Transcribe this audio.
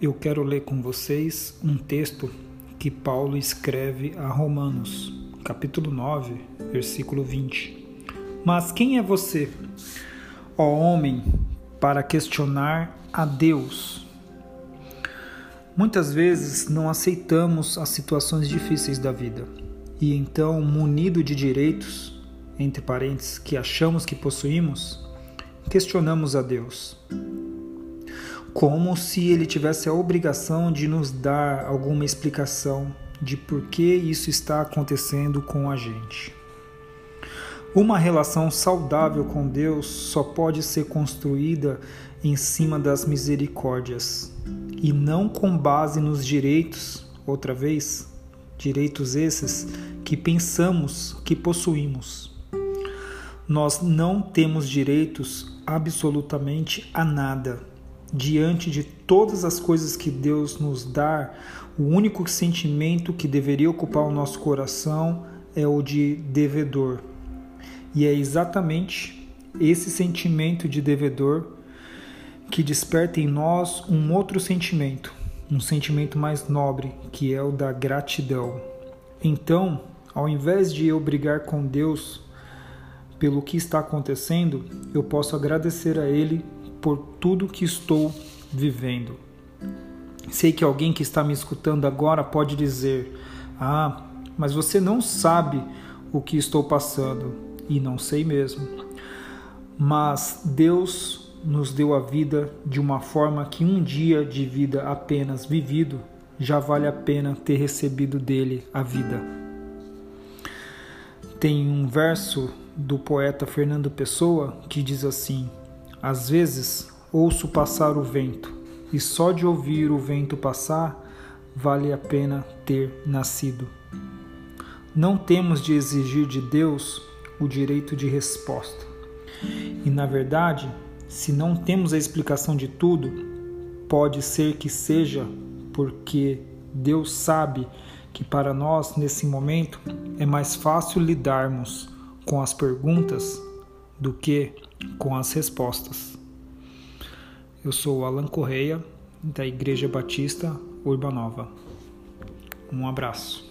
eu quero ler com vocês um texto que Paulo escreve a Romanos, capítulo 9, versículo 20. Mas quem é você, ó homem, para questionar a Deus? Muitas vezes não aceitamos as situações difíceis da vida e então, munido de direitos, entre parênteses, que achamos que possuímos, questionamos a Deus como se ele tivesse a obrigação de nos dar alguma explicação de por que isso está acontecendo com a gente. Uma relação saudável com Deus só pode ser construída em cima das misericórdias e não com base nos direitos, outra vez, direitos esses que pensamos que possuímos. Nós não temos direitos absolutamente a nada diante de todas as coisas que Deus nos dá, o único sentimento que deveria ocupar o nosso coração é o de devedor. E é exatamente esse sentimento de devedor que desperta em nós um outro sentimento, um sentimento mais nobre, que é o da gratidão. Então, ao invés de eu brigar com Deus pelo que está acontecendo, eu posso agradecer a Ele por tudo que estou vivendo. Sei que alguém que está me escutando agora pode dizer: Ah, mas você não sabe o que estou passando. E não sei mesmo. Mas Deus nos deu a vida de uma forma que um dia de vida apenas vivido já vale a pena ter recebido dele a vida. Tem um verso do poeta Fernando Pessoa que diz assim: às vezes ouço passar o vento, e só de ouvir o vento passar vale a pena ter nascido. Não temos de exigir de Deus o direito de resposta. E na verdade, se não temos a explicação de tudo, pode ser que seja porque Deus sabe que para nós, nesse momento, é mais fácil lidarmos com as perguntas do que com as respostas. Eu sou Alan Correia, da Igreja Batista Urbanova. Um abraço.